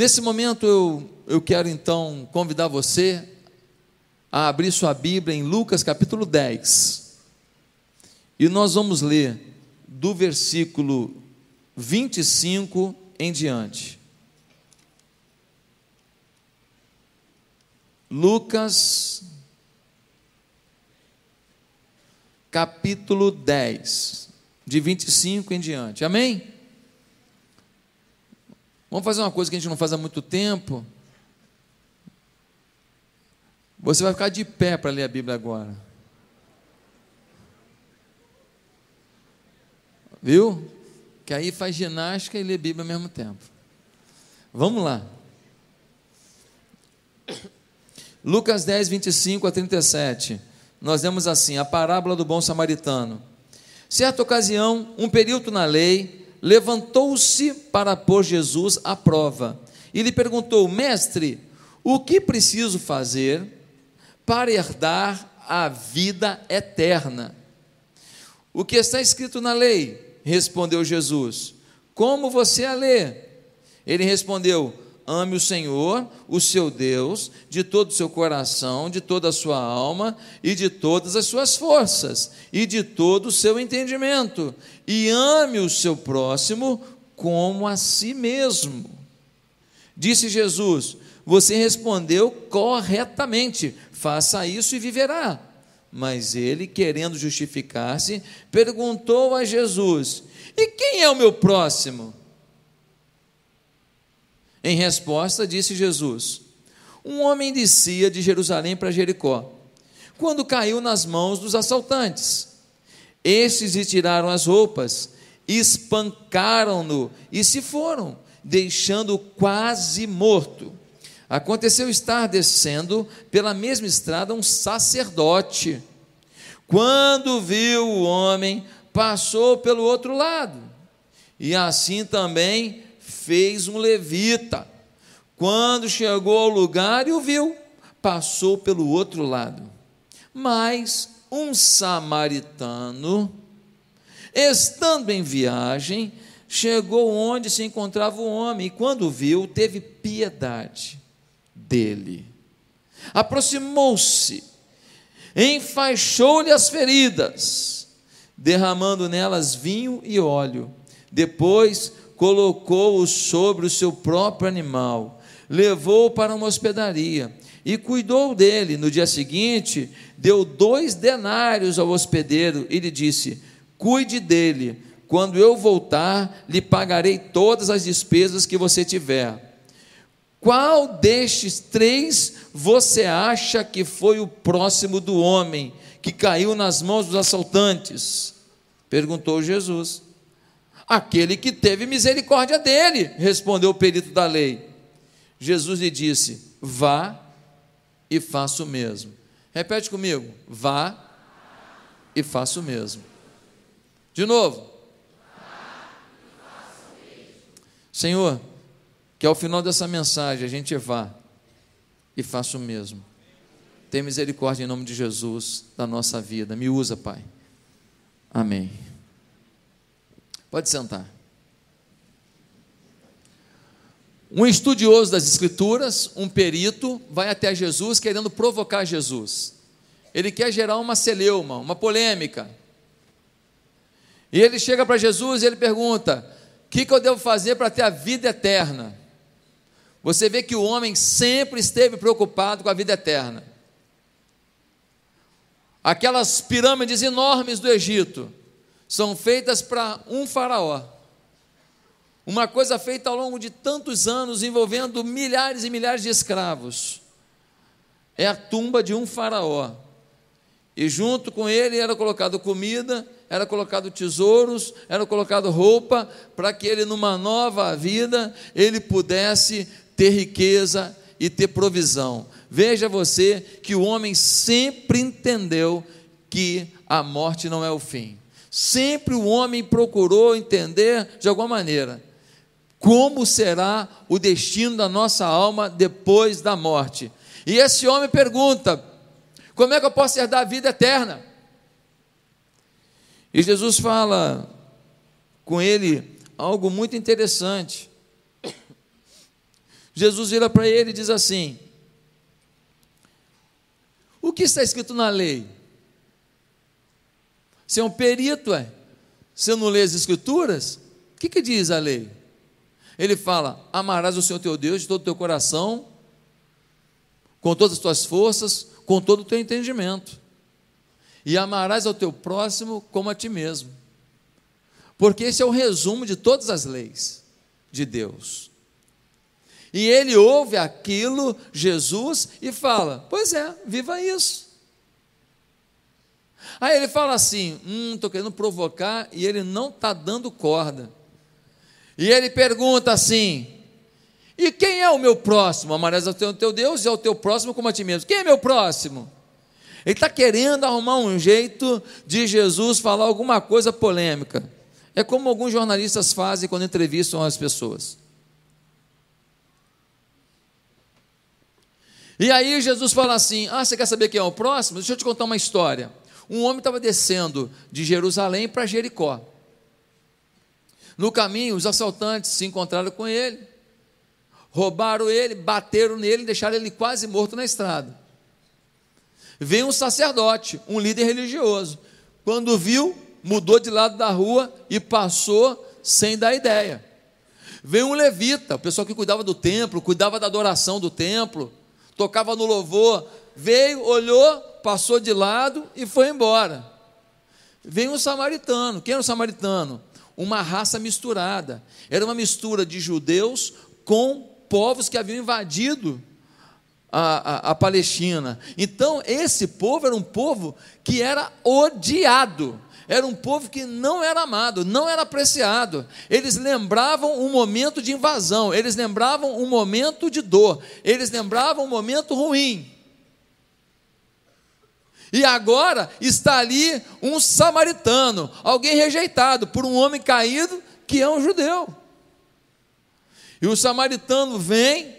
Nesse momento eu, eu quero então convidar você a abrir sua Bíblia em Lucas capítulo 10. E nós vamos ler do versículo 25 em diante. Lucas capítulo 10, de 25 em diante. Amém? Vamos fazer uma coisa que a gente não faz há muito tempo. Você vai ficar de pé para ler a Bíblia agora. Viu? Que aí faz ginástica e lê Bíblia ao mesmo tempo. Vamos lá. Lucas 10, 25 a 37. Nós vemos assim: a parábola do bom samaritano. Certa ocasião, um período na lei levantou-se para pôr Jesus à prova e lhe perguntou: Mestre, o que preciso fazer para herdar a vida eterna? O que está escrito na lei? Respondeu Jesus. Como você a lê? Ele respondeu: Ame o Senhor, o seu Deus, de todo o seu coração, de toda a sua alma e de todas as suas forças e de todo o seu entendimento, e ame o seu próximo como a si mesmo. Disse Jesus: Você respondeu corretamente, faça isso e viverá. Mas ele, querendo justificar-se, perguntou a Jesus: E quem é o meu próximo? Em resposta, disse Jesus: Um homem descia de Jerusalém para Jericó, quando caiu nas mãos dos assaltantes. Estes lhe tiraram as roupas, espancaram-no e se foram, deixando-o quase morto. Aconteceu estar descendo pela mesma estrada um sacerdote. Quando viu o homem, passou pelo outro lado. E assim também fez um levita. Quando chegou ao lugar e o viu, passou pelo outro lado. Mas um samaritano, estando em viagem, chegou onde se encontrava o homem e, quando o viu, teve piedade dele. Aproximou-se, enfaixou-lhe as feridas, derramando nelas vinho e óleo. Depois colocou-o sobre o seu próprio animal, levou-o para uma hospedaria e cuidou dele. No dia seguinte, deu dois denários ao hospedeiro e lhe disse: Cuide dele, quando eu voltar, lhe pagarei todas as despesas que você tiver. Qual destes três você acha que foi o próximo do homem que caiu nas mãos dos assaltantes? Perguntou Jesus. Aquele que teve misericórdia dele, respondeu o perito da lei. Jesus lhe disse: Vá e faça o mesmo. Repete comigo: Vá e faça o mesmo. De novo. Senhor, que ao final dessa mensagem a gente vá e faça o mesmo. Tem misericórdia em nome de Jesus da nossa vida. Me usa, Pai. Amém. Pode sentar. Um estudioso das Escrituras, um perito, vai até Jesus querendo provocar Jesus. Ele quer gerar uma celeuma, uma polêmica. E ele chega para Jesus e ele pergunta: O que, que eu devo fazer para ter a vida eterna? Você vê que o homem sempre esteve preocupado com a vida eterna. Aquelas pirâmides enormes do Egito, são feitas para um faraó. Uma coisa feita ao longo de tantos anos, envolvendo milhares e milhares de escravos. É a tumba de um faraó. E junto com ele era colocado comida, era colocado tesouros, era colocado roupa, para que ele, numa nova vida, ele pudesse ter riqueza e ter provisão. Veja você que o homem sempre entendeu que a morte não é o fim. Sempre o homem procurou entender de alguma maneira como será o destino da nossa alma depois da morte. E esse homem pergunta: como é que eu posso herdar a vida eterna? E Jesus fala com ele algo muito interessante. Jesus vira para ele e diz assim: O que está escrito na lei? Você é um perito, é? Você não lê as escrituras? O que, que diz a lei? Ele fala: Amarás o Senhor teu Deus de todo o teu coração, com todas as tuas forças, com todo o teu entendimento. E amarás ao teu próximo como a ti mesmo. Porque esse é o resumo de todas as leis de Deus. E ele ouve aquilo, Jesus, e fala: Pois é, viva isso. Aí ele fala assim: Hum, estou querendo provocar, e ele não está dando corda. E ele pergunta assim: e quem é o meu próximo? Amarás ao teu, teu Deus e ao teu próximo como a ti mesmo. Quem é meu próximo? Ele está querendo arrumar um jeito de Jesus falar alguma coisa polêmica. É como alguns jornalistas fazem quando entrevistam as pessoas. E aí Jesus fala assim: Ah, você quer saber quem é o próximo? Deixa eu te contar uma história. Um homem estava descendo de Jerusalém para Jericó. No caminho, os assaltantes se encontraram com ele roubaram ele, bateram nele, deixaram ele quase morto na estrada. Veio um sacerdote, um líder religioso. Quando viu, mudou de lado da rua e passou sem dar ideia. Veio um levita, o pessoal que cuidava do templo, cuidava da adoração do templo, tocava no louvor. Veio, olhou, passou de lado e foi embora. Veio um samaritano. Quem era o samaritano? Uma raça misturada. Era uma mistura de judeus com povos que haviam invadido a, a, a, Palestina. Então, esse povo era um povo que era odiado, era um povo que não era amado, não era apreciado. Eles lembravam um momento de invasão, eles lembravam um momento de dor, eles lembravam um momento ruim. E agora está ali um samaritano, alguém rejeitado por um homem caído que é um judeu. E o samaritano vem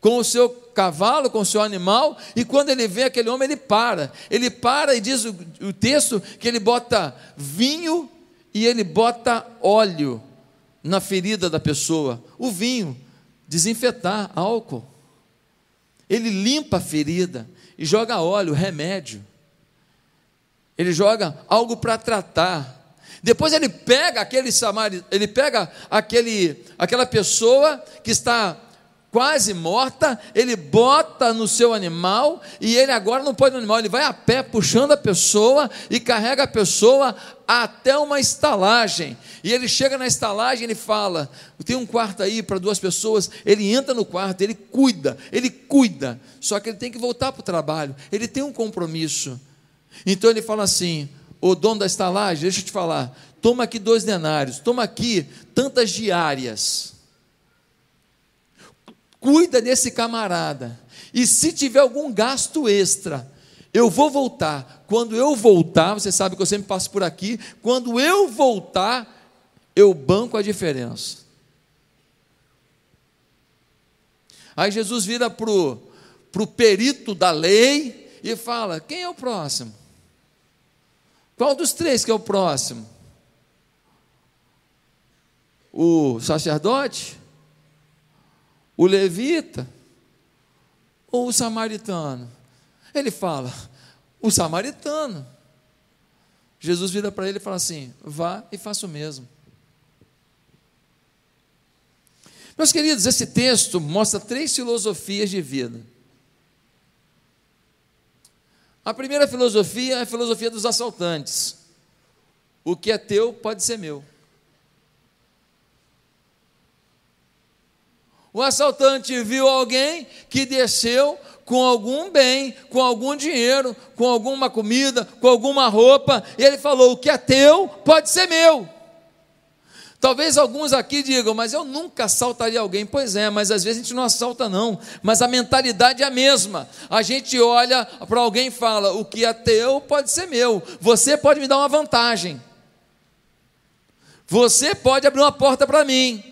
com o seu cavalo, com o seu animal, e quando ele vê aquele homem, ele para. Ele para e diz o, o texto que ele bota vinho e ele bota óleo na ferida da pessoa. O vinho, desinfetar, álcool. Ele limpa a ferida e joga óleo, remédio. Ele joga algo para tratar. Depois ele pega aquele samaritano, ele pega aquele, aquela pessoa que está quase morta, ele bota no seu animal e ele agora não pode no animal, ele vai a pé puxando a pessoa e carrega a pessoa até uma estalagem. E ele chega na estalagem, ele fala: "Tem um quarto aí para duas pessoas". Ele entra no quarto, ele cuida, ele cuida. Só que ele tem que voltar para o trabalho. Ele tem um compromisso. Então ele fala assim: o dono da estalagem, deixa eu te falar, toma aqui dois denários, toma aqui tantas diárias. Cuida desse camarada. E se tiver algum gasto extra, eu vou voltar. Quando eu voltar, você sabe que eu sempre passo por aqui. Quando eu voltar, eu banco a diferença. Aí Jesus vira para o perito da lei e fala: quem é o próximo? Qual dos três que é o próximo? O sacerdote? O levita? Ou o samaritano? Ele fala: o samaritano. Jesus vira para ele e fala assim: vá e faça o mesmo. Meus queridos, esse texto mostra três filosofias de vida. A primeira filosofia é a filosofia dos assaltantes. O que é teu pode ser meu. O assaltante viu alguém que desceu com algum bem, com algum dinheiro, com alguma comida, com alguma roupa, e ele falou: O que é teu pode ser meu. Talvez alguns aqui digam, mas eu nunca assaltaria alguém. Pois é, mas às vezes a gente não assalta, não. Mas a mentalidade é a mesma. A gente olha para alguém e fala: o que é teu pode ser meu. Você pode me dar uma vantagem. Você pode abrir uma porta para mim.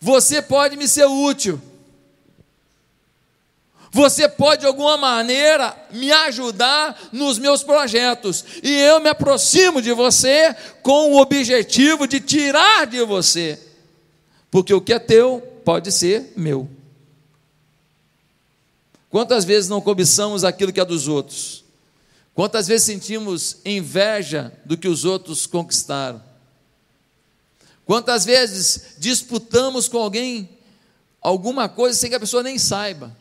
Você pode me ser útil. Você pode de alguma maneira me ajudar nos meus projetos, e eu me aproximo de você com o objetivo de tirar de você, porque o que é teu pode ser meu. Quantas vezes não cobiçamos aquilo que é dos outros? Quantas vezes sentimos inveja do que os outros conquistaram? Quantas vezes disputamos com alguém alguma coisa sem que a pessoa nem saiba?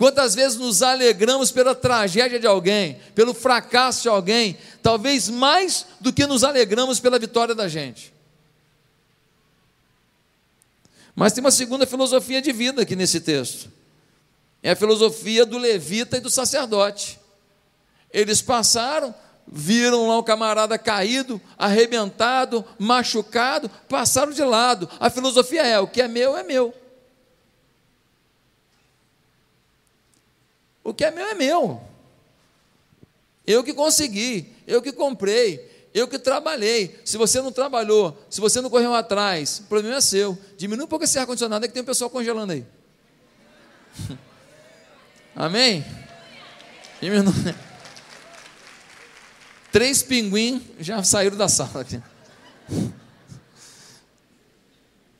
Quantas vezes nos alegramos pela tragédia de alguém, pelo fracasso de alguém, talvez mais do que nos alegramos pela vitória da gente? Mas tem uma segunda filosofia de vida aqui nesse texto. É a filosofia do levita e do sacerdote. Eles passaram, viram lá o camarada caído, arrebentado, machucado, passaram de lado. A filosofia é: o que é meu é meu. O que é meu é meu. Eu que consegui, eu que comprei, eu que trabalhei. Se você não trabalhou, se você não correu atrás, o problema é seu. Diminui um pouco esse ar-condicionado, é que tem um pessoal congelando aí. Amém? Diminui. Três pinguins já saíram da sala aqui.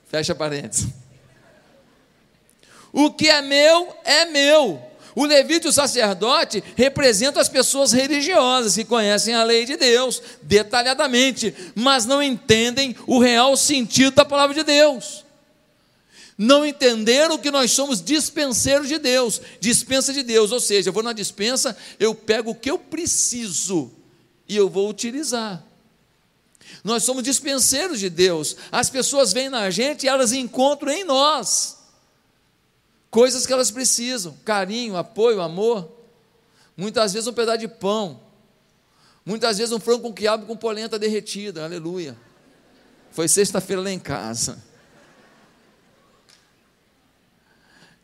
Fecha parênteses. O que é meu é meu. O levita e o sacerdote representam as pessoas religiosas que conhecem a lei de Deus detalhadamente, mas não entendem o real sentido da palavra de Deus. Não entenderam que nós somos dispenseiros de Deus, dispensa de Deus, ou seja, eu vou na dispensa, eu pego o que eu preciso e eu vou utilizar. Nós somos dispenseiros de Deus. As pessoas vêm na gente e elas encontram em nós coisas que elas precisam: carinho, apoio, amor. Muitas vezes um pedaço de pão. Muitas vezes um frango com quiabo com polenta derretida. Aleluia. Foi sexta-feira lá em casa.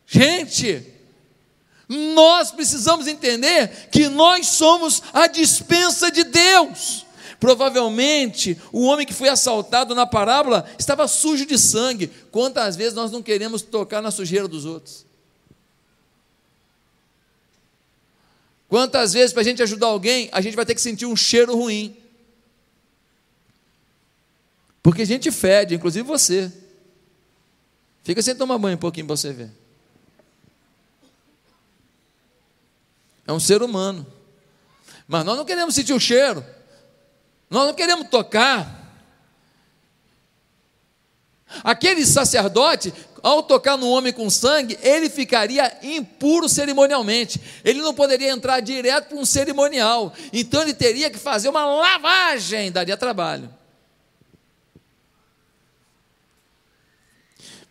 Gente, nós precisamos entender que nós somos a dispensa de Deus. Provavelmente o homem que foi assaltado na parábola estava sujo de sangue. Quantas vezes nós não queremos tocar na sujeira dos outros? Quantas vezes para a gente ajudar alguém, a gente vai ter que sentir um cheiro ruim? Porque a gente fede, inclusive você. Fica sem tomar banho um pouquinho para você ver. É um ser humano. Mas nós não queremos sentir o cheiro. Nós não queremos tocar. Aquele sacerdote, ao tocar no homem com sangue, ele ficaria impuro cerimonialmente. Ele não poderia entrar direto para um cerimonial. Então ele teria que fazer uma lavagem, daria trabalho.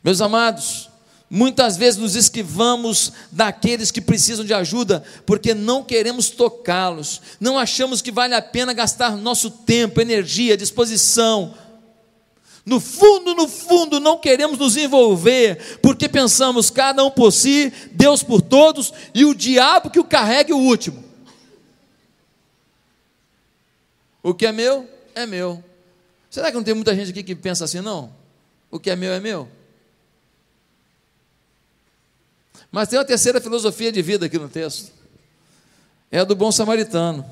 Meus amados, Muitas vezes nos esquivamos daqueles que precisam de ajuda, porque não queremos tocá-los, não achamos que vale a pena gastar nosso tempo, energia, disposição. No fundo, no fundo, não queremos nos envolver, porque pensamos cada um por si, Deus por todos e o diabo que o carregue o último. O que é meu, é meu. Será que não tem muita gente aqui que pensa assim, não? O que é meu, é meu? Mas tem uma terceira filosofia de vida aqui no texto. É a do bom samaritano.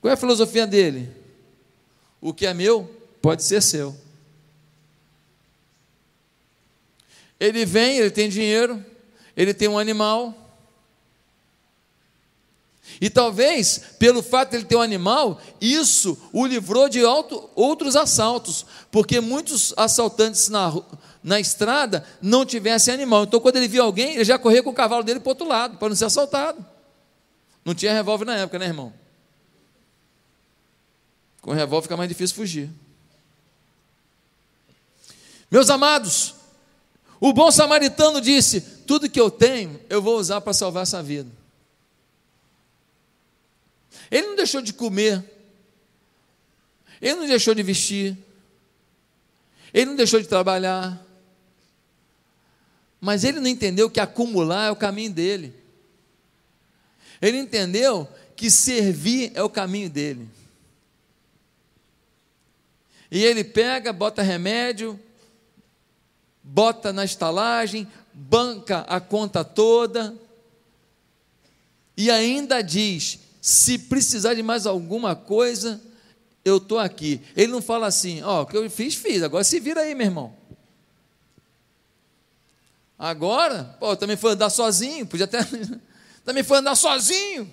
Qual é a filosofia dele? O que é meu pode ser seu. Ele vem, ele tem dinheiro, ele tem um animal. E talvez, pelo fato de ele ter um animal, isso o livrou de outros assaltos, porque muitos assaltantes na, na estrada não tivesse animal. Então, quando ele via alguém, ele já corria com o cavalo dele para o outro lado, para não ser assaltado. Não tinha revólver na época, né, irmão? Com revólver fica mais difícil fugir. Meus amados, o bom samaritano disse: Tudo que eu tenho, eu vou usar para salvar essa vida. Ele não deixou de comer, ele não deixou de vestir, ele não deixou de trabalhar, mas ele não entendeu que acumular é o caminho dele. Ele entendeu que servir é o caminho dele. E ele pega, bota remédio, bota na estalagem, banca a conta toda, e ainda diz: se precisar de mais alguma coisa, eu estou aqui. Ele não fala assim, ó, oh, o que eu fiz, fiz, agora se vira aí, meu irmão. Agora, pô, também foi andar sozinho, podia até. também foi andar sozinho.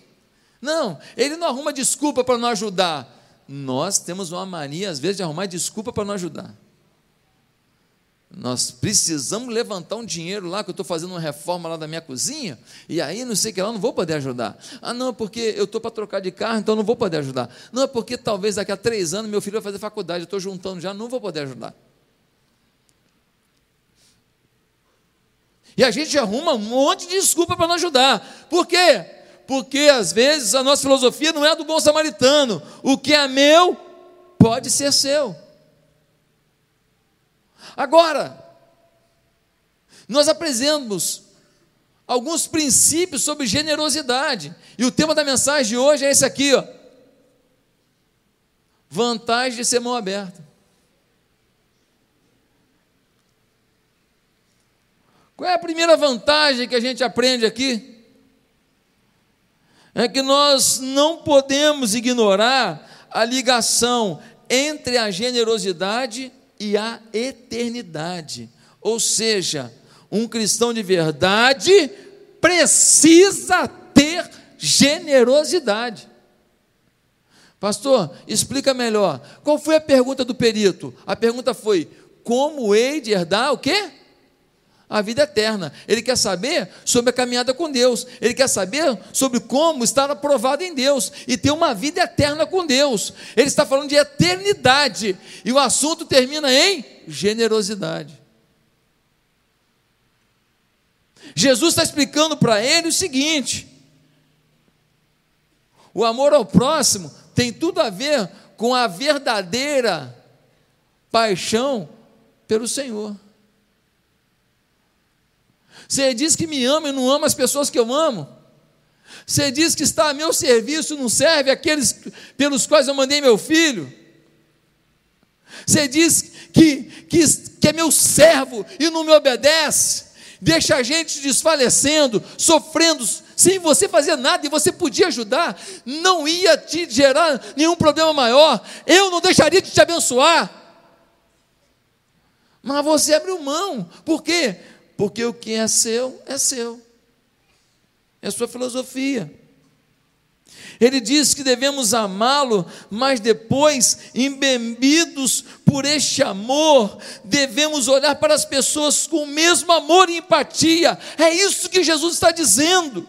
Não, ele não arruma desculpa para não ajudar. Nós temos uma mania, às vezes, de arrumar desculpa para não ajudar. Nós precisamos levantar um dinheiro lá, que eu estou fazendo uma reforma lá da minha cozinha, e aí não sei o que lá, não vou poder ajudar. Ah, não, porque eu estou para trocar de carro, então não vou poder ajudar. Não, é porque talvez daqui a três anos meu filho vai fazer faculdade, eu estou juntando já, não vou poder ajudar. E a gente arruma um monte de desculpa para não ajudar. Por quê? Porque às vezes a nossa filosofia não é a do bom samaritano. O que é meu pode ser seu. Agora, nós apresentamos alguns princípios sobre generosidade. E o tema da mensagem de hoje é esse aqui, ó. Vantagem de ser mão aberta. Qual é a primeira vantagem que a gente aprende aqui? É que nós não podemos ignorar a ligação entre a generosidade e a eternidade. Ou seja, um cristão de verdade precisa ter generosidade. Pastor, explica melhor. Qual foi a pergunta do perito? A pergunta foi: como hei de herdar o quê? A vida eterna. Ele quer saber sobre a caminhada com Deus. Ele quer saber sobre como estar aprovado em Deus e ter uma vida eterna com Deus. Ele está falando de eternidade. E o assunto termina em generosidade. Jesus está explicando para ele o seguinte: o amor ao próximo tem tudo a ver com a verdadeira paixão pelo Senhor. Você diz que me ama e não ama as pessoas que eu amo. Você diz que está a meu serviço, não serve aqueles pelos quais eu mandei meu filho. Você diz que, que, que é meu servo e não me obedece. Deixa a gente desfalecendo, sofrendo, sem você fazer nada e você podia ajudar. Não ia te gerar nenhum problema maior. Eu não deixaria de te abençoar. Mas você abriu mão. Por quê? Porque o que é seu, é seu. É sua filosofia. Ele diz que devemos amá-lo, mas depois, embebidos por este amor, devemos olhar para as pessoas com o mesmo amor e empatia. É isso que Jesus está dizendo.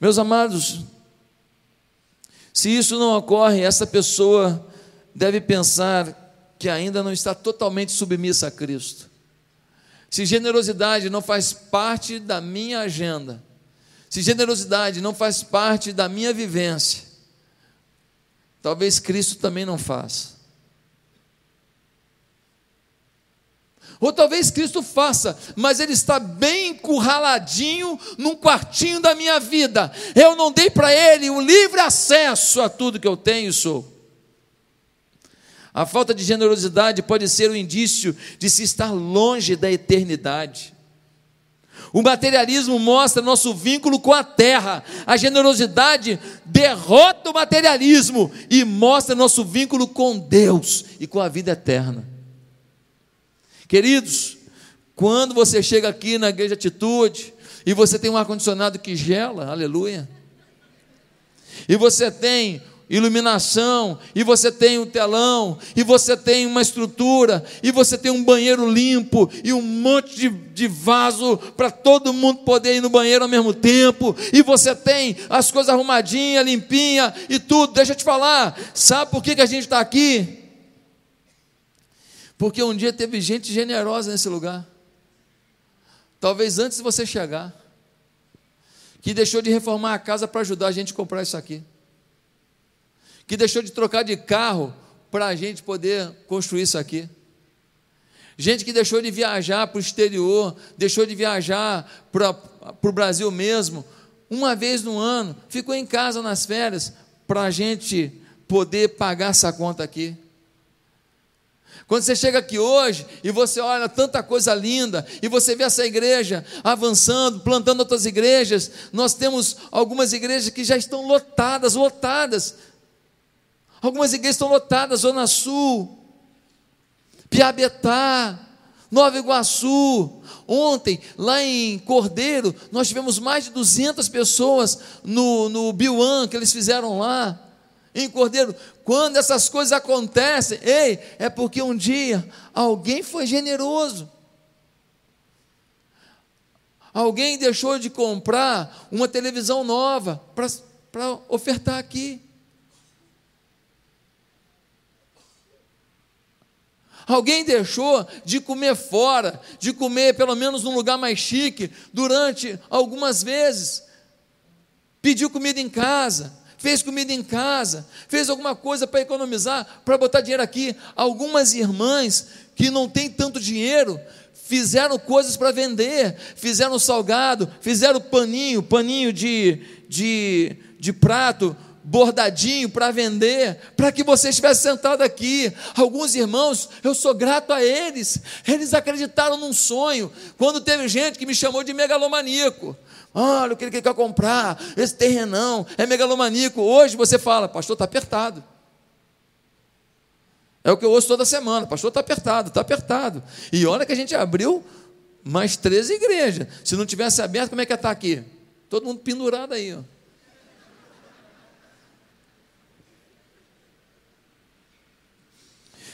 Meus amados, se isso não ocorre, essa pessoa deve pensar que ainda não está totalmente submissa a Cristo. Se generosidade não faz parte da minha agenda, se generosidade não faz parte da minha vivência, talvez Cristo também não faça. Ou talvez Cristo faça, mas ele está bem encurraladinho num quartinho da minha vida. Eu não dei para ele o livre acesso a tudo que eu tenho e sou. A falta de generosidade pode ser um indício de se estar longe da eternidade. O materialismo mostra nosso vínculo com a terra. A generosidade derrota o materialismo e mostra nosso vínculo com Deus e com a vida eterna. Queridos, quando você chega aqui na igreja Atitude e você tem um ar-condicionado que gela, aleluia, e você tem iluminação, e você tem um telão, e você tem uma estrutura, e você tem um banheiro limpo, e um monte de, de vaso para todo mundo poder ir no banheiro ao mesmo tempo, e você tem as coisas arrumadinhas, limpinha e tudo. Deixa eu te falar, sabe por que, que a gente está aqui? Porque um dia teve gente generosa nesse lugar, talvez antes de você chegar, que deixou de reformar a casa para ajudar a gente a comprar isso aqui que deixou de trocar de carro para a gente poder construir isso aqui. Gente que deixou de viajar para o exterior, deixou de viajar para, para o Brasil mesmo, uma vez no ano, ficou em casa nas férias para a gente poder pagar essa conta aqui. Quando você chega aqui hoje e você olha tanta coisa linda, e você vê essa igreja avançando, plantando outras igrejas, nós temos algumas igrejas que já estão lotadas, lotadas. Algumas igrejas estão lotadas, Zona Sul, Piabetá, Nova Iguaçu. Ontem, lá em Cordeiro, nós tivemos mais de 200 pessoas no, no Biuan que eles fizeram lá. Em Cordeiro, quando essas coisas acontecem, ei, é porque um dia alguém foi generoso. Alguém deixou de comprar uma televisão nova para ofertar aqui. Alguém deixou de comer fora, de comer pelo menos num lugar mais chique, durante algumas vezes. Pediu comida em casa, fez comida em casa, fez alguma coisa para economizar, para botar dinheiro aqui. Algumas irmãs que não têm tanto dinheiro, fizeram coisas para vender, fizeram salgado, fizeram paninho, paninho de, de, de prato, bordadinho para vender, para que você estivesse sentado aqui. Alguns irmãos, eu sou grato a eles, eles acreditaram num sonho. Quando teve gente que me chamou de megalomaníaco. Olha o que ele quer comprar, esse terrenão é megalomaníaco. Hoje você fala, pastor, está apertado. É o que eu ouço toda semana, pastor, está apertado, está apertado. E olha que a gente abriu mais 13 igrejas. Se não tivesse aberto, como é que ia estar aqui? Todo mundo pendurado aí, ó.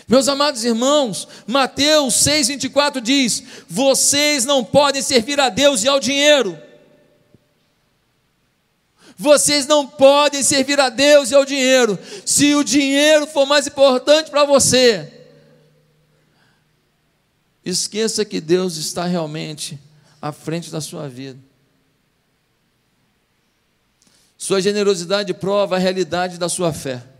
Meus amados irmãos, Mateus 6,24 diz: Vocês não podem servir a Deus e ao dinheiro. Vocês não podem servir a Deus e ao dinheiro. Se o dinheiro for mais importante para você, esqueça que Deus está realmente à frente da sua vida. Sua generosidade prova a realidade da sua fé.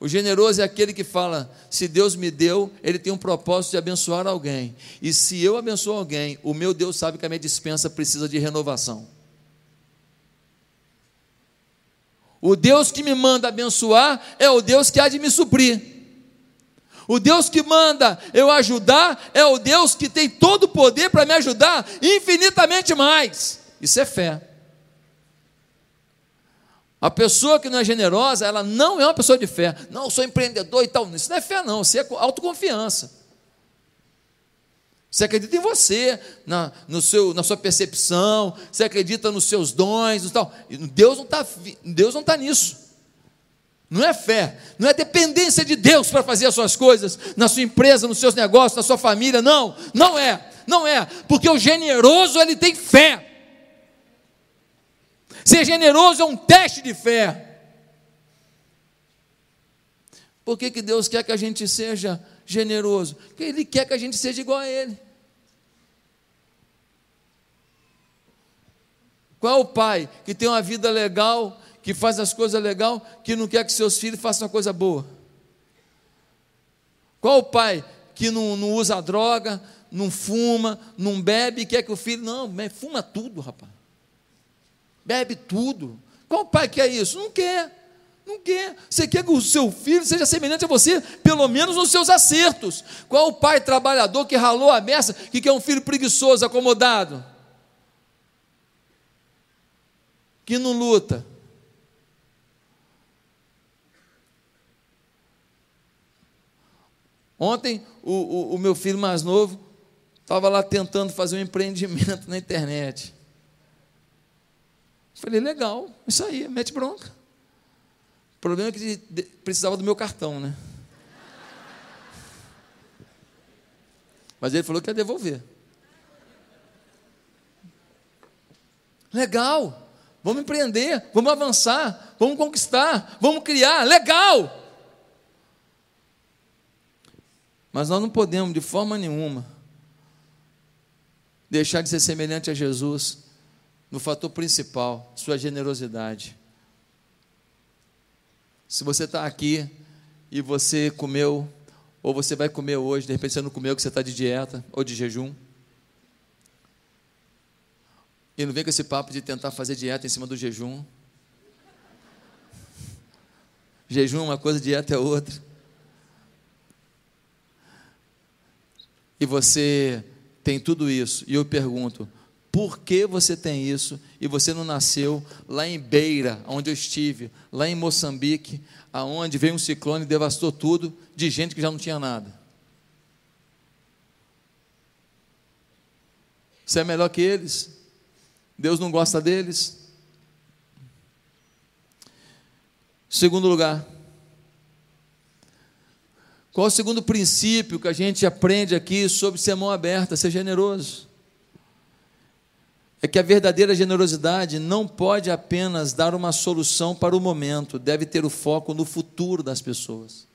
O generoso é aquele que fala: se Deus me deu, Ele tem um propósito de abençoar alguém. E se eu abençoo alguém, o meu Deus sabe que a minha dispensa precisa de renovação. O Deus que me manda abençoar é o Deus que há de me suprir. O Deus que manda eu ajudar é o Deus que tem todo o poder para me ajudar infinitamente mais. Isso é fé. A pessoa que não é generosa, ela não é uma pessoa de fé. Não, eu sou empreendedor e tal. Isso não é fé, não. Isso é autoconfiança. Você acredita em você, na, no seu, na sua percepção, você acredita nos seus dons e tal. Deus não está Deus não está nisso. Não é fé, não é dependência de Deus para fazer as suas coisas, na sua empresa, nos seus negócios, na sua família. Não, não é, não é, porque o generoso ele tem fé. Ser generoso é um teste de fé. Por que, que Deus quer que a gente seja generoso? Porque Ele quer que a gente seja igual a Ele. Qual é o pai que tem uma vida legal, que faz as coisas legal, que não quer que seus filhos façam uma coisa boa? Qual é o pai que não, não usa droga, não fuma, não bebe, quer que o filho. Não, fuma tudo, rapaz bebe tudo. Qual pai quer isso? Não quer. Não quer. Você quer que o seu filho seja semelhante a você, pelo menos nos seus acertos. Qual o pai trabalhador que ralou a mesa, que quer um filho preguiçoso, acomodado? Que não luta. Ontem, o, o, o meu filho mais novo estava lá tentando fazer um empreendimento na internet. Falei, legal, isso aí, mete bronca. O problema é que precisava do meu cartão, né? Mas ele falou que ia devolver. Legal, vamos empreender, vamos avançar, vamos conquistar, vamos criar, legal. Mas nós não podemos, de forma nenhuma, deixar de ser semelhante a Jesus no fator principal, sua generosidade. Se você está aqui e você comeu, ou você vai comer hoje, de repente você não comeu que você está de dieta ou de jejum. E não vem com esse papo de tentar fazer dieta em cima do jejum. Jejum é uma coisa, dieta é outra. E você tem tudo isso. E eu pergunto: por que você tem isso e você não nasceu lá em Beira, onde eu estive, lá em Moçambique, aonde veio um ciclone e devastou tudo de gente que já não tinha nada? Você é melhor que eles? Deus não gosta deles? Segundo lugar, qual o segundo princípio que a gente aprende aqui sobre ser mão aberta, ser generoso? É que a verdadeira generosidade não pode apenas dar uma solução para o momento, deve ter o foco no futuro das pessoas.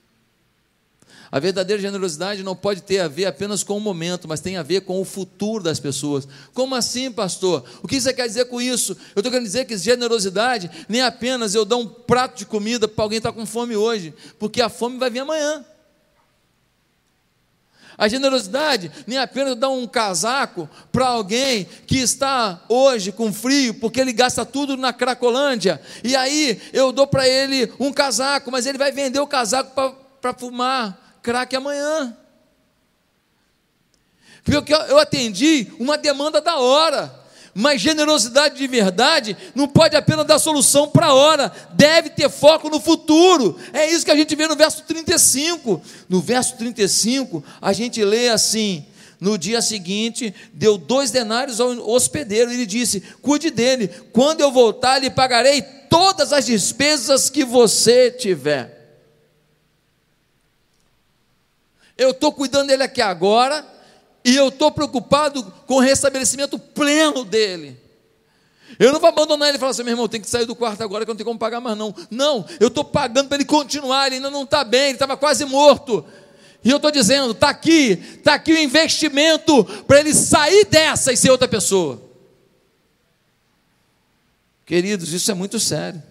A verdadeira generosidade não pode ter a ver apenas com o momento, mas tem a ver com o futuro das pessoas. Como assim, pastor? O que você quer dizer com isso? Eu estou querendo dizer que generosidade nem apenas eu dar um prato de comida para alguém que está com fome hoje, porque a fome vai vir amanhã. A generosidade nem apenas dar um casaco para alguém que está hoje com frio, porque ele gasta tudo na Cracolândia, e aí eu dou para ele um casaco, mas ele vai vender o casaco para fumar crack amanhã. Porque eu atendi uma demanda da hora. Mas generosidade de verdade não pode apenas dar solução para a hora, deve ter foco no futuro. É isso que a gente vê no verso 35. No verso 35, a gente lê assim: no dia seguinte, deu dois denários ao hospedeiro. Ele disse: Cuide dele, quando eu voltar, lhe pagarei todas as despesas que você tiver. Eu estou cuidando dele aqui agora, e eu estou preocupado com o restabelecimento pleno dele. Eu não vou abandonar ele e falar assim, meu irmão, tem que sair do quarto agora que eu não tenho como pagar mais, não. Não, eu estou pagando para ele continuar, ele ainda não está bem, ele estava quase morto. E eu estou dizendo, está aqui, está aqui o investimento para ele sair dessa e ser outra pessoa. Queridos, isso é muito sério.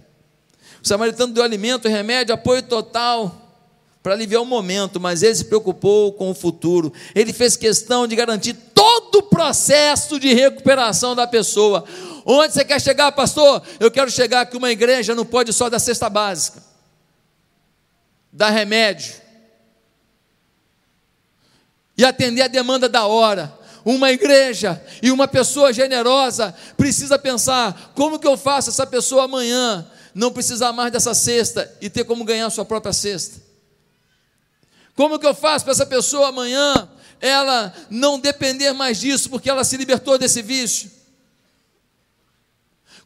O samaritano deu alimento, remédio, apoio total para aliviar o momento, mas ele se preocupou com o futuro. Ele fez questão de garantir todo o processo de recuperação da pessoa. Onde você quer chegar, pastor? Eu quero chegar que uma igreja não pode só dar cesta básica, dar remédio e atender a demanda da hora. Uma igreja e uma pessoa generosa precisa pensar: como que eu faço essa pessoa amanhã não precisar mais dessa cesta e ter como ganhar sua própria cesta? Como que eu faço para essa pessoa amanhã ela não depender mais disso porque ela se libertou desse vício?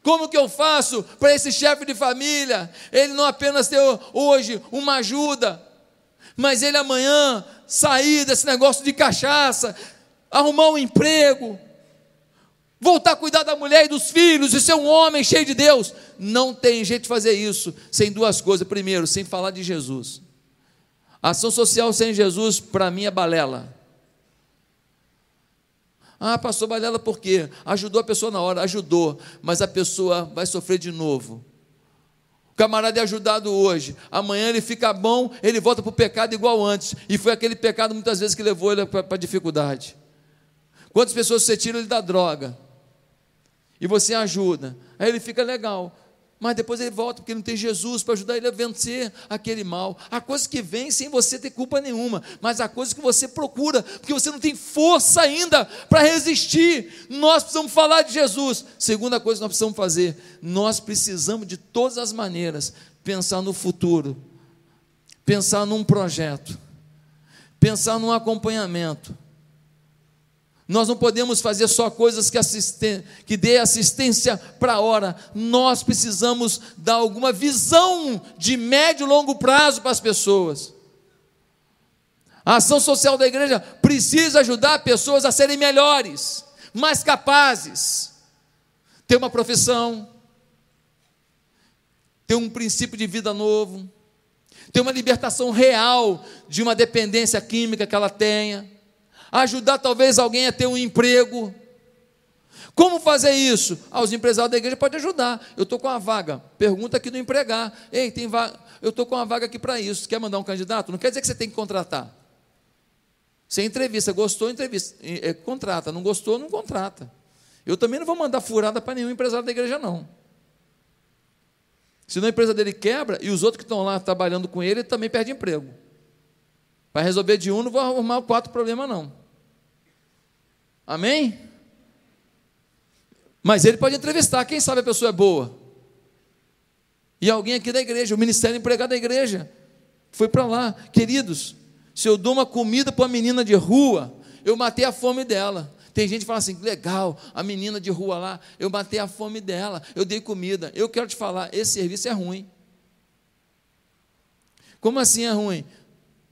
Como que eu faço para esse chefe de família ele não apenas ter hoje uma ajuda, mas ele amanhã sair desse negócio de cachaça, arrumar um emprego, voltar a cuidar da mulher e dos filhos e ser um homem cheio de Deus? Não tem jeito de fazer isso sem duas coisas. Primeiro, sem falar de Jesus. Ação social sem Jesus, para mim, é balela. Ah, passou balela por quê? Ajudou a pessoa na hora, ajudou, mas a pessoa vai sofrer de novo. O camarada é ajudado hoje, amanhã ele fica bom, ele volta para o pecado igual antes, e foi aquele pecado muitas vezes que levou ele para a dificuldade. Quantas pessoas você tira ele da droga, e você ajuda, aí ele fica legal, mas depois ele volta, porque não tem Jesus para ajudar ele a vencer aquele mal. Há coisas que vêm sem você ter culpa nenhuma, mas há coisas que você procura, porque você não tem força ainda para resistir. Nós precisamos falar de Jesus. Segunda coisa que nós precisamos fazer, nós precisamos de todas as maneiras pensar no futuro, pensar num projeto, pensar num acompanhamento nós não podemos fazer só coisas que, assisten que dê assistência para a hora. Nós precisamos dar alguma visão de médio e longo prazo para as pessoas. A ação social da igreja precisa ajudar pessoas a serem melhores, mais capazes, ter uma profissão, ter um princípio de vida novo, ter uma libertação real de uma dependência química que ela tenha ajudar talvez alguém a ter um emprego. Como fazer isso? Ah, os empresários da igreja podem ajudar. Eu estou com uma vaga. Pergunta aqui no empregar. Ei, tem vaga. Eu estou com uma vaga aqui para isso. Quer mandar um candidato? Não quer dizer que você tem que contratar. Você entrevista, gostou, entrevista. É, contrata. Não gostou, não contrata. Eu também não vou mandar furada para nenhum empresário da igreja, não. Senão a empresa dele quebra e os outros que estão lá trabalhando com ele também perdem emprego. Para resolver de um, não vou arrumar quatro problemas, não. Amém? Mas ele pode entrevistar, quem sabe a pessoa é boa. E alguém aqui da igreja, o ministério empregado da igreja, foi para lá. Queridos, se eu dou uma comida para uma menina de rua, eu matei a fome dela. Tem gente que fala assim: legal, a menina de rua lá, eu matei a fome dela, eu dei comida. Eu quero te falar: esse serviço é ruim. Como assim é ruim?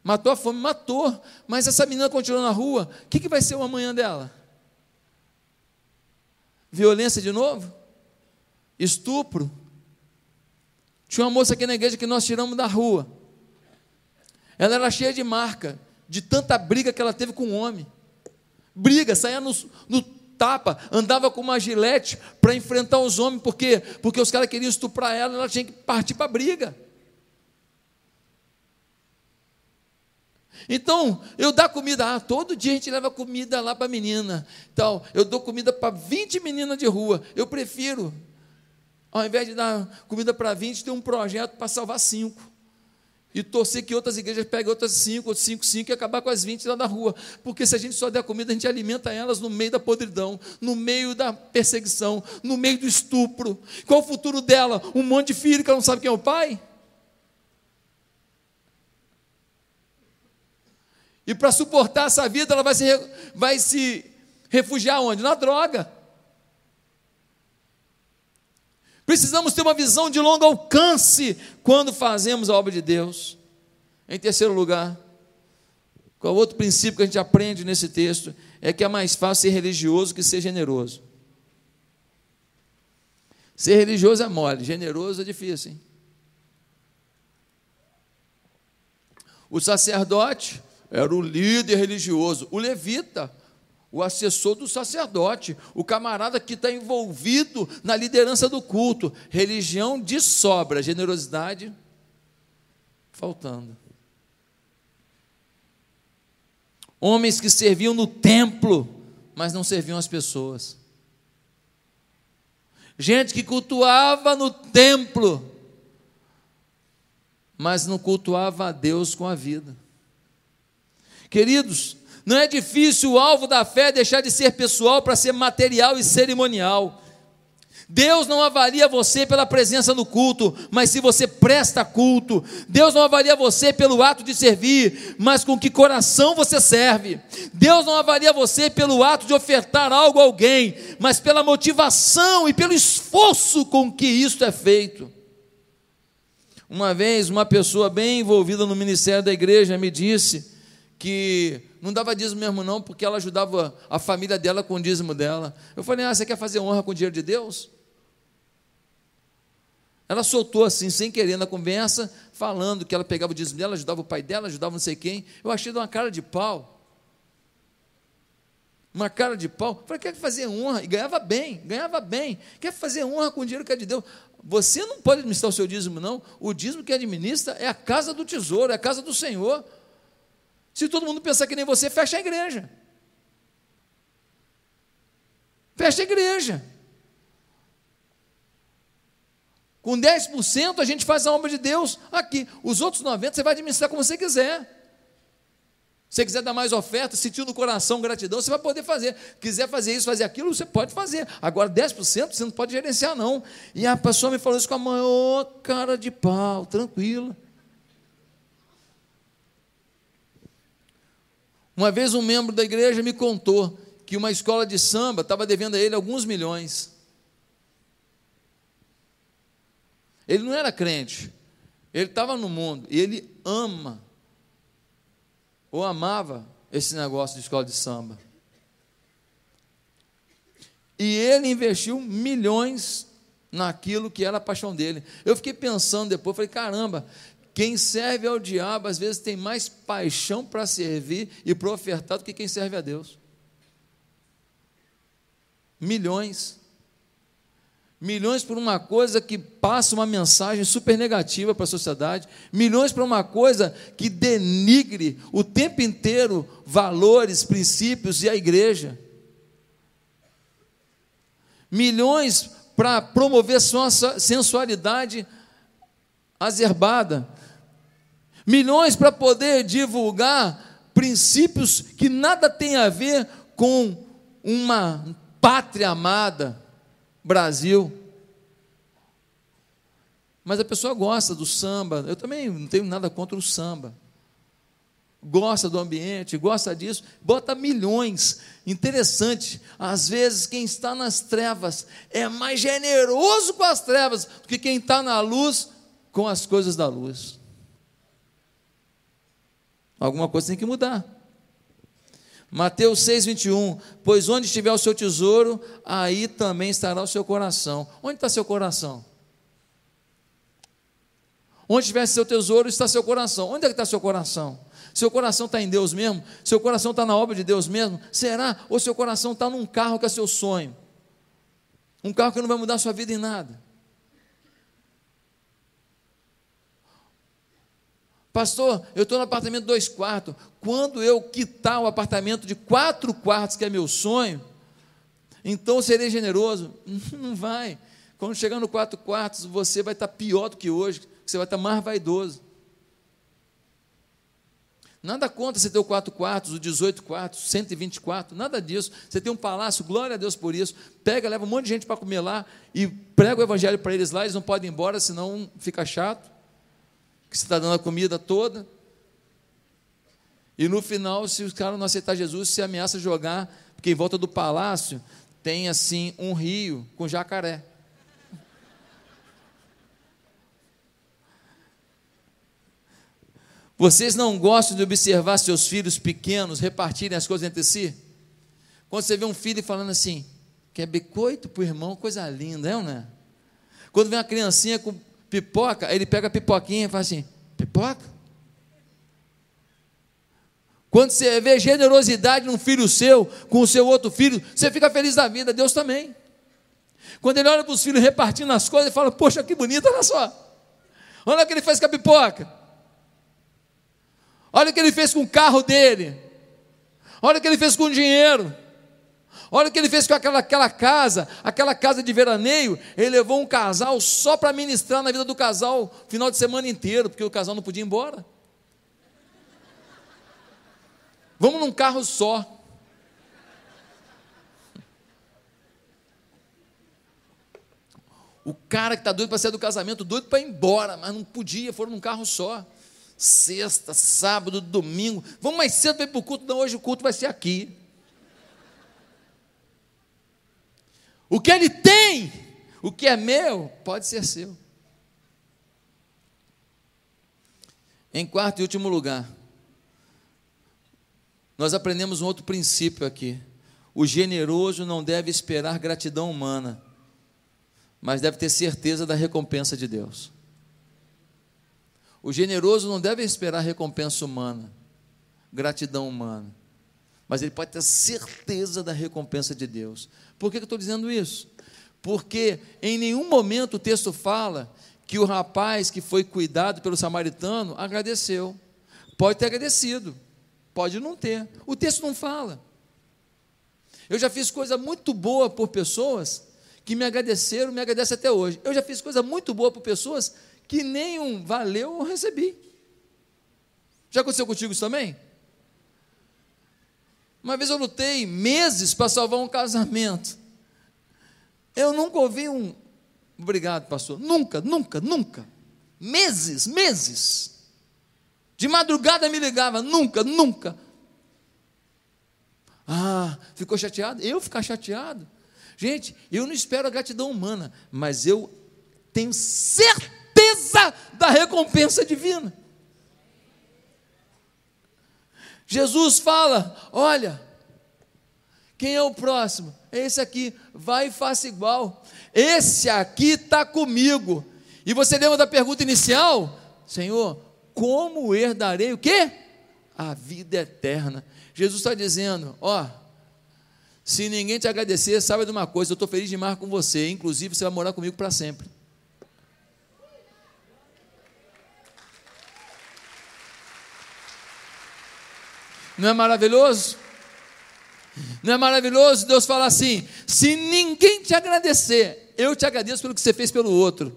Matou a fome? Matou. Mas essa menina continuou na rua, o que, que vai ser o amanhã dela? Violência de novo? Estupro? Tinha uma moça aqui na igreja que nós tiramos da rua. Ela era cheia de marca, de tanta briga que ela teve com o homem. Briga, saía no, no tapa, andava com uma gilete para enfrentar os homens, por quê? Porque os caras queriam estuprar ela, ela tinha que partir para a briga. Então, eu dou comida, ah, todo dia a gente leva comida lá para a menina. Então, eu dou comida para 20 meninas de rua. Eu prefiro, ao invés de dar comida para 20, ter um projeto para salvar cinco e torcer que outras igrejas peguem outras cinco, outros cinco, cinco e acabar com as 20 lá da rua. Porque se a gente só der comida, a gente alimenta elas no meio da podridão, no meio da perseguição, no meio do estupro. Qual o futuro dela? Um monte de filho que ela não sabe quem é o pai? E para suportar essa vida, ela vai se, vai se refugiar onde? Na droga. Precisamos ter uma visão de longo alcance quando fazemos a obra de Deus. Em terceiro lugar, qual outro princípio que a gente aprende nesse texto? É que é mais fácil ser religioso que ser generoso. Ser religioso é mole, generoso é difícil. Hein? O sacerdote era o líder religioso, o levita o assessor do sacerdote, o camarada que está envolvido na liderança do culto. Religião de sobra, generosidade faltando. Homens que serviam no templo, mas não serviam as pessoas. Gente que cultuava no templo, mas não cultuava a Deus com a vida. Queridos, não é difícil o alvo da fé deixar de ser pessoal para ser material e cerimonial. Deus não avalia você pela presença no culto, mas se você presta culto. Deus não avalia você pelo ato de servir, mas com que coração você serve. Deus não avalia você pelo ato de ofertar algo a alguém, mas pela motivação e pelo esforço com que isso é feito. Uma vez, uma pessoa bem envolvida no ministério da igreja me disse que não dava dízimo mesmo não, porque ela ajudava a família dela com o dízimo dela. Eu falei, ah, você quer fazer honra com o dinheiro de Deus? Ela soltou assim, sem querer, na conversa, falando que ela pegava o dízimo dela, ajudava o pai dela, ajudava não sei quem. Eu achei de uma cara de pau. Uma cara de pau. Eu falei, quer fazer honra? E ganhava bem, ganhava bem. Quer fazer honra com o dinheiro que é de Deus? Você não pode administrar o seu dízimo, não. O dízimo que administra é a casa do tesouro, é a casa do Senhor. Se todo mundo pensar que nem você, fecha a igreja. Fecha a igreja. Com 10% a gente faz a obra de Deus aqui. Os outros 90% você vai administrar como você quiser. Se você quiser dar mais oferta, sentir no coração gratidão, você vai poder fazer. Quiser fazer isso, fazer aquilo, você pode fazer. Agora, 10% você não pode gerenciar, não. E a pessoa me falou isso com a maior cara de pau, tranquila. Uma vez um membro da igreja me contou que uma escola de samba estava devendo a ele alguns milhões. Ele não era crente, ele estava no mundo e ele ama, ou amava esse negócio de escola de samba. E ele investiu milhões naquilo que era a paixão dele. Eu fiquei pensando depois, falei, caramba, quem serve ao diabo, às vezes, tem mais paixão para servir e para ofertar do que quem serve a Deus. Milhões. Milhões por uma coisa que passa uma mensagem super negativa para a sociedade. Milhões para uma coisa que denigre o tempo inteiro valores, princípios e a igreja. Milhões para promover sua sensualidade azerbada milhões para poder divulgar princípios que nada tem a ver com uma pátria amada, Brasil. Mas a pessoa gosta do samba. Eu também não tenho nada contra o samba. gosta do ambiente, gosta disso, bota milhões. Interessante, às vezes quem está nas trevas é mais generoso com as trevas do que quem está na luz com as coisas da luz. Alguma coisa tem que mudar. Mateus 6,21: Pois onde estiver o seu tesouro, aí também estará o seu coração. Onde está seu coração? Onde estiver seu tesouro, está seu coração. Onde é que está seu coração? Seu coração está em Deus mesmo? Seu coração está na obra de Deus mesmo? Será? Ou seu coração está num carro que é seu sonho? Um carro que não vai mudar sua vida em nada. Pastor, eu estou no apartamento dois quartos. Quando eu quitar o apartamento de quatro quartos, que é meu sonho, então serei generoso. Não vai. Quando chegar no quatro quartos, você vai estar pior do que hoje, você vai estar mais vaidoso. Nada contra você ter o quatro quartos, o 18 quartos, 124, nada disso. Você tem um palácio, glória a Deus por isso. Pega, leva um monte de gente para comer lá e prega o evangelho para eles lá, eles não podem ir embora, senão fica chato que você está dando a comida toda. E no final, se os caras não aceitar Jesus, você ameaça jogar, porque em volta do palácio tem assim um rio com jacaré. Vocês não gostam de observar seus filhos pequenos repartirem as coisas entre si? Quando você vê um filho falando assim, quer bicoito para o irmão, coisa linda, é ou não é? Quando vem uma criancinha com pipoca, ele pega a pipoquinha e fala assim: pipoca? Quando você vê generosidade num filho seu, com o seu outro filho, você fica feliz da vida, Deus também. Quando ele olha para os filhos repartindo as coisas, ele fala: Poxa, que bonito, olha só. Olha o que ele fez com a pipoca. Olha o que ele fez com o carro dele. Olha o que ele fez com o dinheiro. Olha o que ele fez com aquela, aquela casa, aquela casa de veraneio. Ele levou um casal só para ministrar na vida do casal final de semana inteiro, porque o casal não podia ir embora. Vamos num carro só. O cara que está doido para sair do casamento, doido para ir embora, mas não podia, foram num carro só. Sexta, sábado, domingo. Vamos mais cedo para ir para o culto. Não, hoje o culto vai ser aqui. O que ele tem, o que é meu, pode ser seu. Em quarto e último lugar, nós aprendemos um outro princípio aqui. O generoso não deve esperar gratidão humana, mas deve ter certeza da recompensa de Deus. O generoso não deve esperar recompensa humana, gratidão humana, mas ele pode ter certeza da recompensa de Deus. Por que eu estou dizendo isso? Porque em nenhum momento o texto fala que o rapaz que foi cuidado pelo samaritano agradeceu. Pode ter agradecido, pode não ter. O texto não fala. Eu já fiz coisa muito boa por pessoas que me agradeceram, me agradecem até hoje. Eu já fiz coisa muito boa por pessoas que nem um valeu eu recebi. Já aconteceu contigo isso também? Uma vez eu lutei meses para salvar um casamento. Eu nunca ouvi um. Obrigado, pastor. Nunca, nunca, nunca. Meses, meses. De madrugada me ligava, nunca, nunca. Ah, ficou chateado? Eu ficar chateado? Gente, eu não espero a gratidão humana, mas eu tenho certeza da recompensa divina. Jesus fala: olha, quem é o próximo? É esse aqui, vai e faça igual. Esse aqui está comigo. E você lembra da pergunta inicial? Senhor, como herdarei o quê? A vida eterna. Jesus está dizendo: ó, se ninguém te agradecer, sabe de uma coisa, eu estou feliz demais com você, inclusive você vai morar comigo para sempre. Não é maravilhoso? Não é maravilhoso? Deus fala assim: se ninguém te agradecer, eu te agradeço pelo que você fez pelo outro.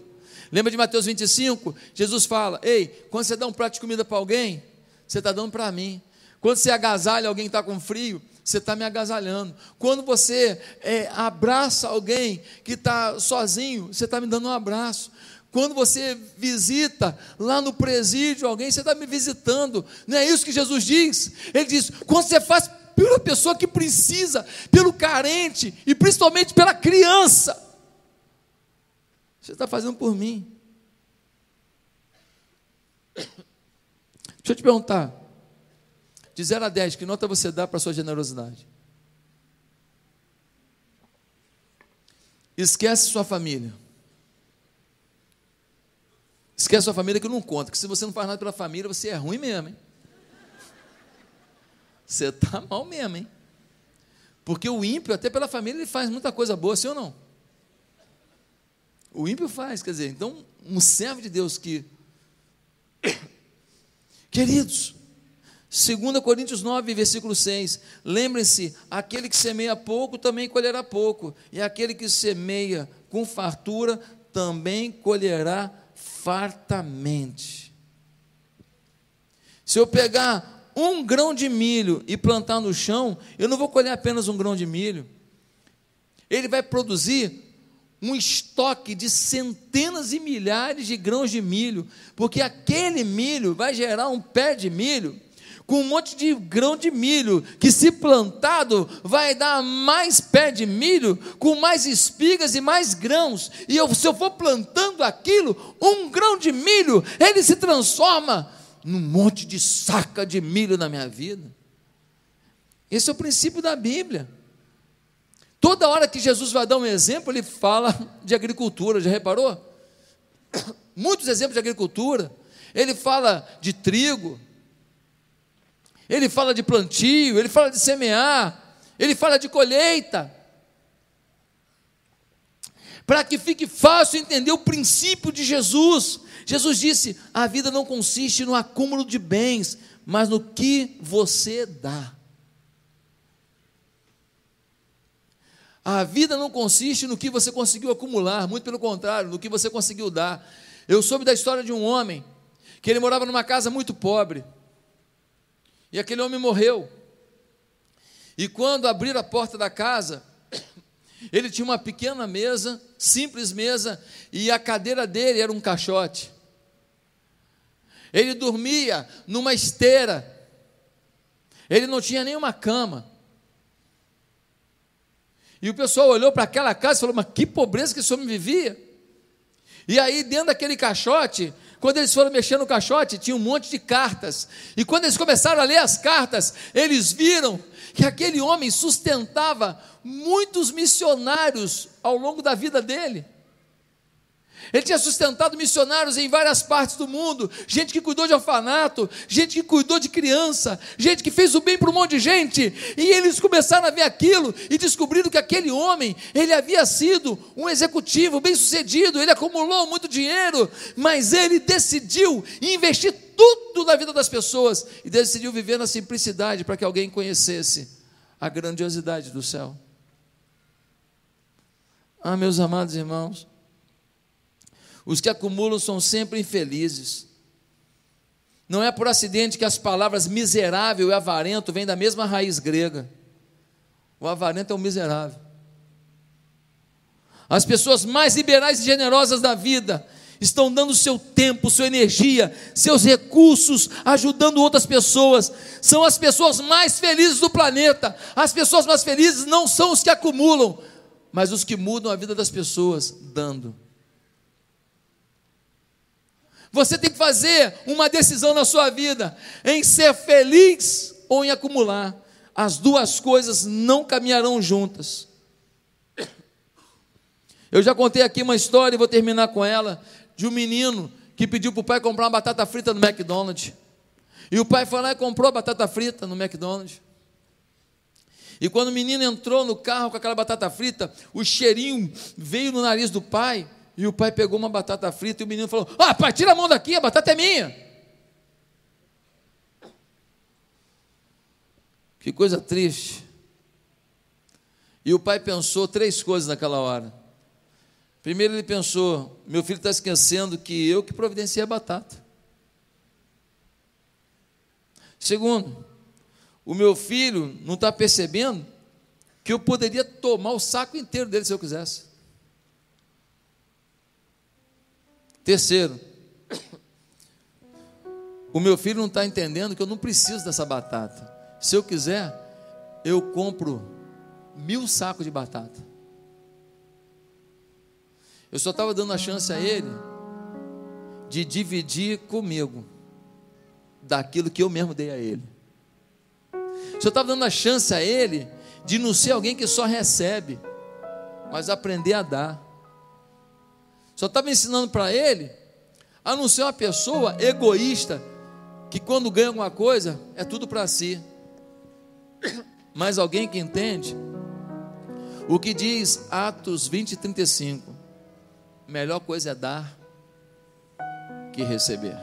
Lembra de Mateus 25? Jesus fala: Ei, quando você dá um prato de comida para alguém, você está dando para mim. Quando você agasalha alguém que está com frio, você está me agasalhando. Quando você é, abraça alguém que está sozinho, você está me dando um abraço. Quando você visita lá no presídio alguém, você está me visitando. Não é isso que Jesus diz? Ele diz: quando você faz pela pessoa que precisa, pelo carente e principalmente pela criança, você está fazendo por mim. Deixa eu te perguntar: de 0 a 10, que nota você dá para a sua generosidade? Esquece sua família. Esquece sua família que não conta, que se você não faz nada pela família, você é ruim mesmo, hein? Você está mal mesmo, hein? Porque o ímpio, até pela família, ele faz muita coisa boa, sim ou não? O ímpio faz, quer dizer, então, um servo de Deus que. Queridos, 2 Coríntios 9, versículo 6. Lembrem-se: aquele que semeia pouco também colherá pouco, e aquele que semeia com fartura também colherá fartamente. Se eu pegar um grão de milho e plantar no chão, eu não vou colher apenas um grão de milho. Ele vai produzir um estoque de centenas e milhares de grãos de milho, porque aquele milho vai gerar um pé de milho com um monte de grão de milho, que se plantado vai dar mais pé de milho, com mais espigas e mais grãos. E eu, se eu for plantando aquilo, um grão de milho, ele se transforma num monte de saca de milho na minha vida. Esse é o princípio da Bíblia. Toda hora que Jesus vai dar um exemplo, ele fala de agricultura, já reparou? Muitos exemplos de agricultura. Ele fala de trigo, ele fala de plantio, ele fala de semear, ele fala de colheita. Para que fique fácil entender o princípio de Jesus. Jesus disse: a vida não consiste no acúmulo de bens, mas no que você dá. A vida não consiste no que você conseguiu acumular, muito pelo contrário, no que você conseguiu dar. Eu soube da história de um homem que ele morava numa casa muito pobre. E aquele homem morreu. E quando abriram a porta da casa, ele tinha uma pequena mesa, simples mesa, e a cadeira dele era um caixote. Ele dormia numa esteira. Ele não tinha nenhuma cama. E o pessoal olhou para aquela casa e falou: Mas que pobreza que esse homem vivia. E aí, dentro daquele caixote, quando eles foram mexer no caixote, tinha um monte de cartas. E quando eles começaram a ler as cartas, eles viram que aquele homem sustentava muitos missionários ao longo da vida dele. Ele tinha sustentado missionários em várias partes do mundo, gente que cuidou de orfanato, gente que cuidou de criança, gente que fez o bem para um monte de gente. E eles começaram a ver aquilo e descobriram que aquele homem, ele havia sido um executivo bem-sucedido, ele acumulou muito dinheiro, mas ele decidiu investir tudo na vida das pessoas e decidiu viver na simplicidade para que alguém conhecesse a grandiosidade do céu. Ah, meus amados irmãos, os que acumulam são sempre infelizes. Não é por acidente que as palavras miserável e avarento vêm da mesma raiz grega. O avarento é o miserável. As pessoas mais liberais e generosas da vida estão dando seu tempo, sua energia, seus recursos, ajudando outras pessoas. São as pessoas mais felizes do planeta. As pessoas mais felizes não são os que acumulam, mas os que mudam a vida das pessoas dando. Você tem que fazer uma decisão na sua vida em ser feliz ou em acumular. As duas coisas não caminharão juntas. Eu já contei aqui uma história e vou terminar com ela de um menino que pediu para o pai comprar uma batata frita no McDonald's. E o pai foi lá e comprou a batata frita no McDonald's. E quando o menino entrou no carro com aquela batata frita, o cheirinho veio no nariz do pai. E o pai pegou uma batata frita e o menino falou: Ah, pai, tira a mão daqui, a batata é minha. Que coisa triste. E o pai pensou três coisas naquela hora. Primeiro, ele pensou: meu filho está esquecendo que eu que providenciei a batata. Segundo, O meu filho não está percebendo que eu poderia tomar o saco inteiro dele se eu quisesse. Terceiro, o meu filho não está entendendo que eu não preciso dessa batata. Se eu quiser, eu compro mil sacos de batata. Eu só estava dando a chance a ele de dividir comigo daquilo que eu mesmo dei a ele. Eu estava dando a chance a ele de não ser alguém que só recebe, mas aprender a dar. Só estava ensinando para ele a não ser uma pessoa egoísta que quando ganha alguma coisa é tudo para si. Mas alguém que entende o que diz Atos 20 e 35: melhor coisa é dar que receber.